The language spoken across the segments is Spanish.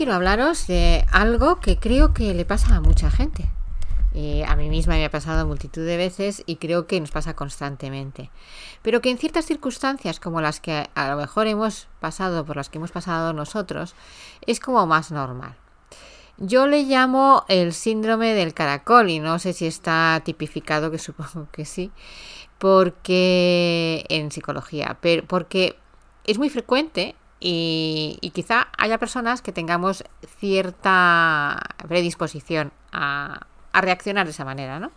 Quiero hablaros de algo que creo que le pasa a mucha gente. Eh, a mí misma me ha pasado multitud de veces y creo que nos pasa constantemente. Pero que en ciertas circunstancias como las que a lo mejor hemos pasado, por las que hemos pasado nosotros, es como más normal. Yo le llamo el síndrome del caracol y no sé si está tipificado, que supongo que sí, porque en psicología, pero porque es muy frecuente y, quizá haya personas que tengamos cierta predisposición a, reaccionar de esa manera, ¿no?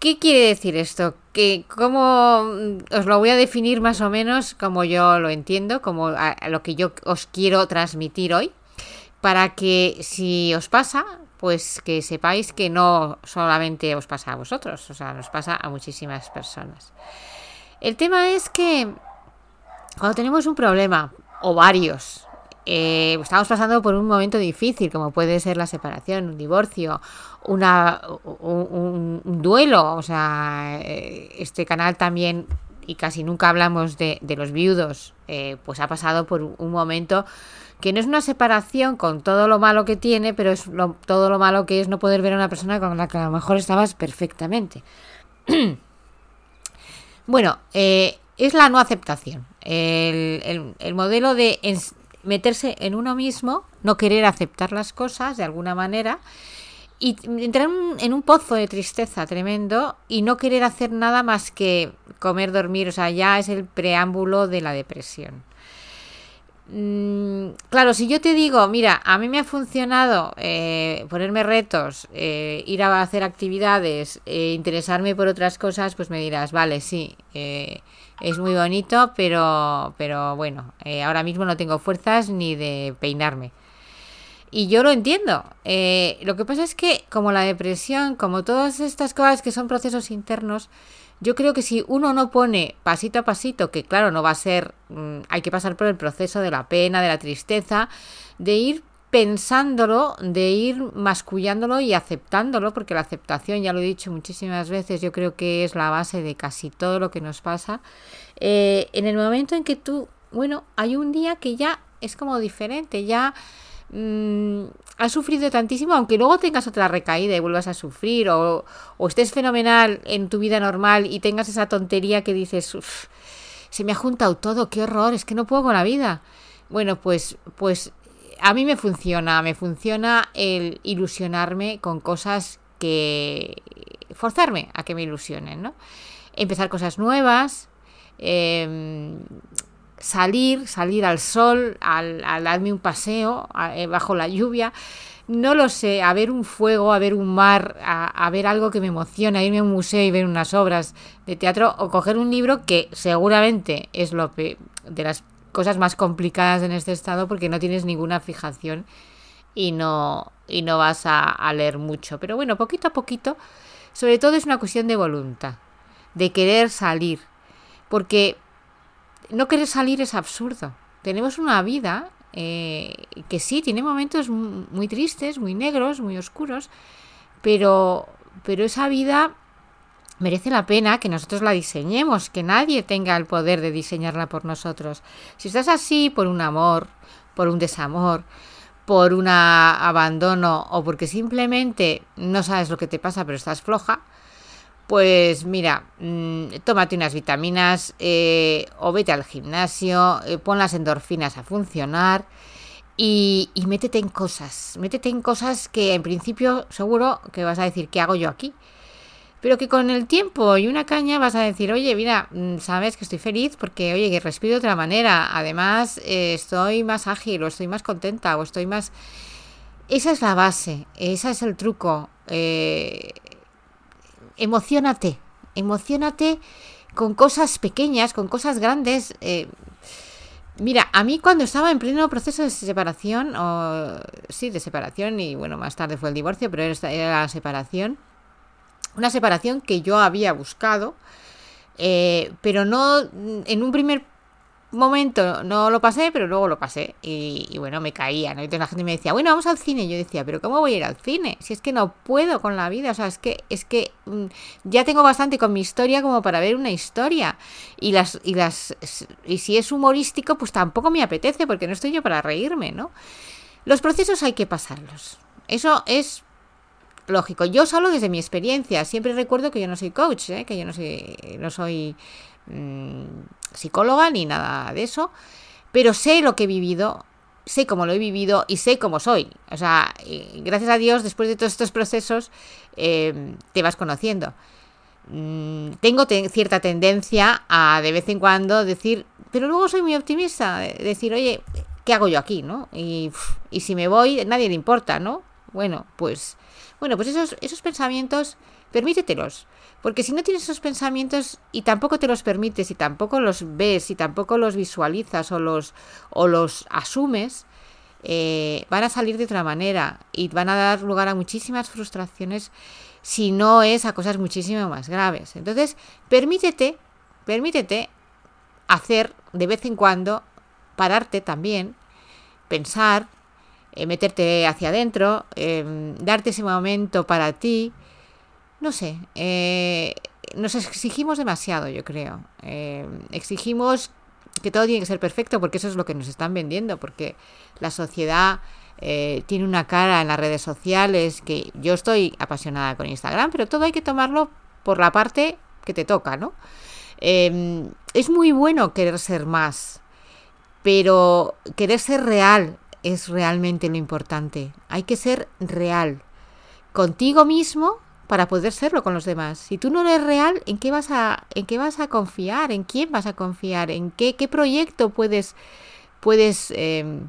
¿Qué quiere decir esto? Que cómo os lo voy a definir más o menos como yo lo entiendo, como lo que yo os quiero transmitir hoy, para que si os pasa, pues que sepáis que no solamente os pasa a vosotros, o sea, nos pasa a muchísimas personas. El tema es que cuando tenemos un problema o varios, eh, estamos pasando por un momento difícil, como puede ser la separación, un divorcio, una, un, duelo. O sea, eh, este canal también, y casi nunca hablamos de, los viudos, eh, pues ha pasado por un momento que no es una separación con todo lo malo que tiene, pero es todo lo malo que es no poder ver a una persona con la que a lo mejor estabas perfectamente. bueno, es la no aceptación el, modelo de meterse en uno mismo, no querer aceptar las cosas de alguna manera y entrar en un pozo de tristeza tremendo y no querer hacer nada más que comer, dormir, o sea, ya es el preámbulo de la depresión. Mm, claro, si yo te digo, mira, a mí me ha funcionado eh, ponerme retos, eh, ir a hacer actividades, eh, interesarme por otras cosas, pues me dirás, vale, sí, es muy bonito, pero, pero bueno, ahora mismo no tengo fuerzas ni de peinarme. Y yo lo entiendo. lo que pasa es que como la depresión, como todas estas cosas que son procesos internos, yo creo que si uno no pone pasito a pasito, que claro, no va a ser, mm, hay que pasar por el proceso de la pena, de la tristeza, de ir pensándolo, de ir mascullándolo y aceptándolo, porque la aceptación, ya lo he dicho muchísimas veces, yo creo que es la base de casi todo lo que nos pasa. Eh, en el momento en que tú, bueno, hay un día que ya es como diferente, ya mmm, has sufrido tantísimo, aunque luego tengas otra recaída y vuelvas a sufrir, o, estés fenomenal en tu vida normal y tengas esa tontería que dices, se me ha juntado todo, qué horror, es que no puedo con la vida. Bueno, pues, pues a mí me funciona, me funciona el ilusionarme con cosas que forzarme a que me ilusionen, ¿no? Empezar cosas nuevas, eh, salir, salir al sol, al, darme un paseo eh, bajo la lluvia, no lo sé, a ver un fuego, a ver un mar, a, ver algo que me emociona, irme a un museo y ver unas obras de teatro o coger un libro que seguramente es lo de las cosas más complicadas en este estado porque no tienes ninguna fijación y no, y no vas a, a leer mucho. Pero bueno, poquito a poquito, sobre todo es una cuestión de voluntad, de querer salir, porque no querer salir es absurdo. Tenemos una vida eh, que sí, tiene momentos muy tristes, muy negros, muy oscuros, pero, pero esa vida merece la pena que nosotros la diseñemos, que nadie tenga el poder de diseñarla por nosotros. Si estás así por un amor, por un desamor, por un abandono o porque simplemente no sabes lo que te pasa pero estás floja, pues mira, mm, tómate unas vitaminas eh, o vete al gimnasio, eh, pon las endorfinas a funcionar y, métete en cosas. Métete en cosas que en principio seguro que vas a decir, ¿qué hago yo aquí? Pero que con el tiempo y una caña vas a decir, oye, mira, mm, sabes que estoy feliz porque, oye, que respiro de otra manera. Además, eh, estoy más ágil o estoy más contenta o estoy más... Esa es la base, ese es el truco emocionate, emocionate con cosas pequeñas, con cosas grandes. Eh, mira, a mí cuando estaba en pleno proceso de separación, o sí, de separación, y bueno, más tarde fue el divorcio, pero era la separación, una separación que yo había buscado, eh, pero no en un primer momento no lo pasé, pero luego lo pasé y, bueno, me caía, ¿no? Y entonces la gente me decía, bueno, vamos al cine. Y yo decía, pero ¿cómo voy a ir al cine? Si es que no puedo con la vida, o sea, es que, es que mm, ya tengo bastante con mi historia como para ver una historia. Y las, y las, y si es humorístico, pues tampoco me apetece, porque no estoy yo para reírme, ¿no? Los procesos hay que pasarlos. Eso es lógico. Yo solo desde mi experiencia, siempre recuerdo que yo no soy coach, ¿eh? que yo no no soy mm, psicóloga ni nada de eso, pero sé lo que he vivido, sé cómo lo he vivido y sé cómo soy. O sea, gracias a Dios, después de todos estos procesos, eh, te vas conociendo. Mm, tengo cierta tendencia a de vez en cuando decir, pero luego soy muy optimista, decir, oye, ¿qué hago yo aquí? ¿no? Y, y si me voy, nadie le importa, ¿no? Bueno, pues, bueno, pues esos, esos pensamientos, permítetelos. Porque si no tienes esos pensamientos y tampoco te los permites y tampoco los ves y tampoco los visualizas o los, o los asumes, eh, van a salir de otra manera y van a dar lugar a muchísimas frustraciones si no es a cosas muchísimo más graves. Entonces, permítete, permítete hacer de vez en cuando, pararte también, pensar, eh, meterte hacia adentro, em, darte ese momento para ti, no sé, eh, nos exigimos demasiado, yo creo. Eh, exigimos que todo tiene que ser perfecto porque eso es lo que nos están vendiendo, porque la sociedad eh, tiene una cara en las redes sociales que yo estoy apasionada con Instagram, pero todo hay que tomarlo por la parte que te toca, ¿no? Em, es muy bueno querer ser más, pero querer ser real es realmente lo importante. Hay que ser real contigo mismo para poder serlo con los demás. Si tú no eres real, ¿en qué vas a, en qué vas a confiar? ¿En quién vas a confiar? ¿En qué, qué proyecto puedes, puedes em,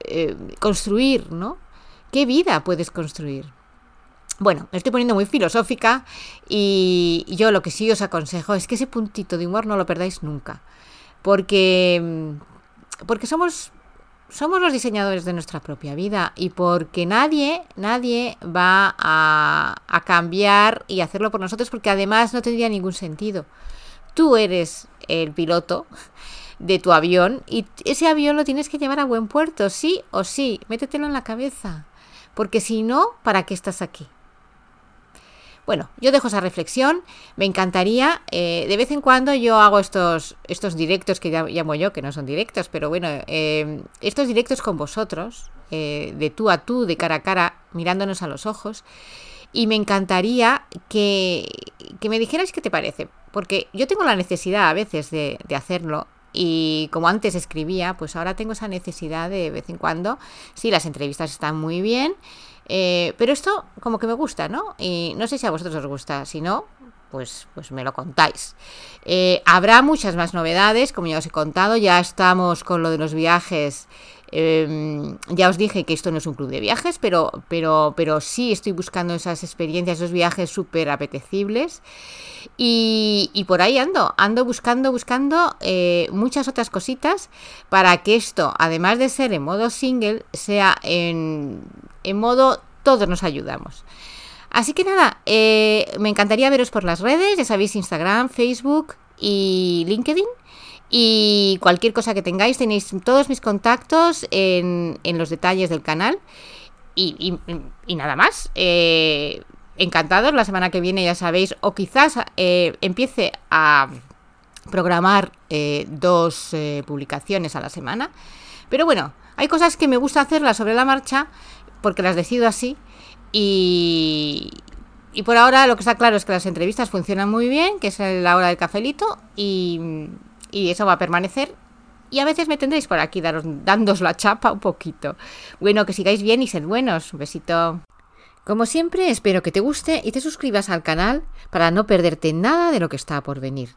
eh, construir? ¿no? ¿Qué vida puedes construir? Bueno, me estoy poniendo muy filosófica y yo lo que sí os aconsejo es que ese puntito de humor no lo perdáis nunca. Porque, porque somos somos los diseñadores de nuestra propia vida y porque nadie, nadie va a, cambiar y hacerlo por nosotros porque además no tendría ningún sentido. Tú eres el piloto de tu avión y ese avión lo tienes que llevar a buen puerto, sí o sí, métetelo en la cabeza, porque si no, ¿para qué estás aquí? Bueno, yo dejo esa reflexión. Me encantaría, eh, de vez en cuando yo hago estos, estos directos que llamo yo, que no son directos, pero bueno, eh, estos directos con vosotros, eh, de tú a tú, de cara a cara, mirándonos a los ojos. Y me encantaría que, que me dijerais qué te parece, porque yo tengo la necesidad a veces de, de hacerlo y como antes escribía, pues ahora tengo esa necesidad de, de vez en cuando. Sí, las entrevistas están muy bien eh, pero esto como que me gusta, ¿no? Y no sé si a vosotros os gusta, si no, pues, pues me lo contáis. Eh, habrá muchas más novedades, como ya os he contado, ya estamos con lo de los viajes. Em, ya os dije que esto no es un club de viajes, pero, pero, pero sí estoy buscando esas experiencias, esos viajes súper apetecibles. Y, por ahí ando, ando buscando, buscando eh, muchas otras cositas para que esto, además de ser en modo single, sea en en modo todos nos ayudamos. Así que nada, eh, me encantaría veros por las redes, ya sabéis, Instagram, Facebook y LinkedIn. Y cualquier cosa que tengáis, tenéis todos mis contactos en, los detalles del canal. Y, nada más. Eh, encantados, la semana que viene ya sabéis, o quizás eh, empiece a programar dos publicaciones a la semana. Pero bueno, hay cosas que me gusta hacerlas sobre la marcha porque las decido así. Y, y por ahora lo que está claro es que las entrevistas funcionan muy bien, que es la hora del cafelito, y, y eso va a permanecer. Y a veces me tendréis por aquí daros, dándos la chapa un poquito. Bueno, que sigáis bien y sed buenos. Un besito. Como siempre, espero que te guste y te suscribas al canal para no perderte nada de lo que está por venir.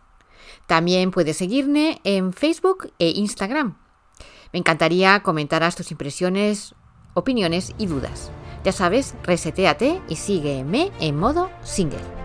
También puedes seguirme en Facebook e Instagram. Me encantaría comentaras tus impresiones opiniones y dudas. Ya sabes, reseteate y sígueme en modo single.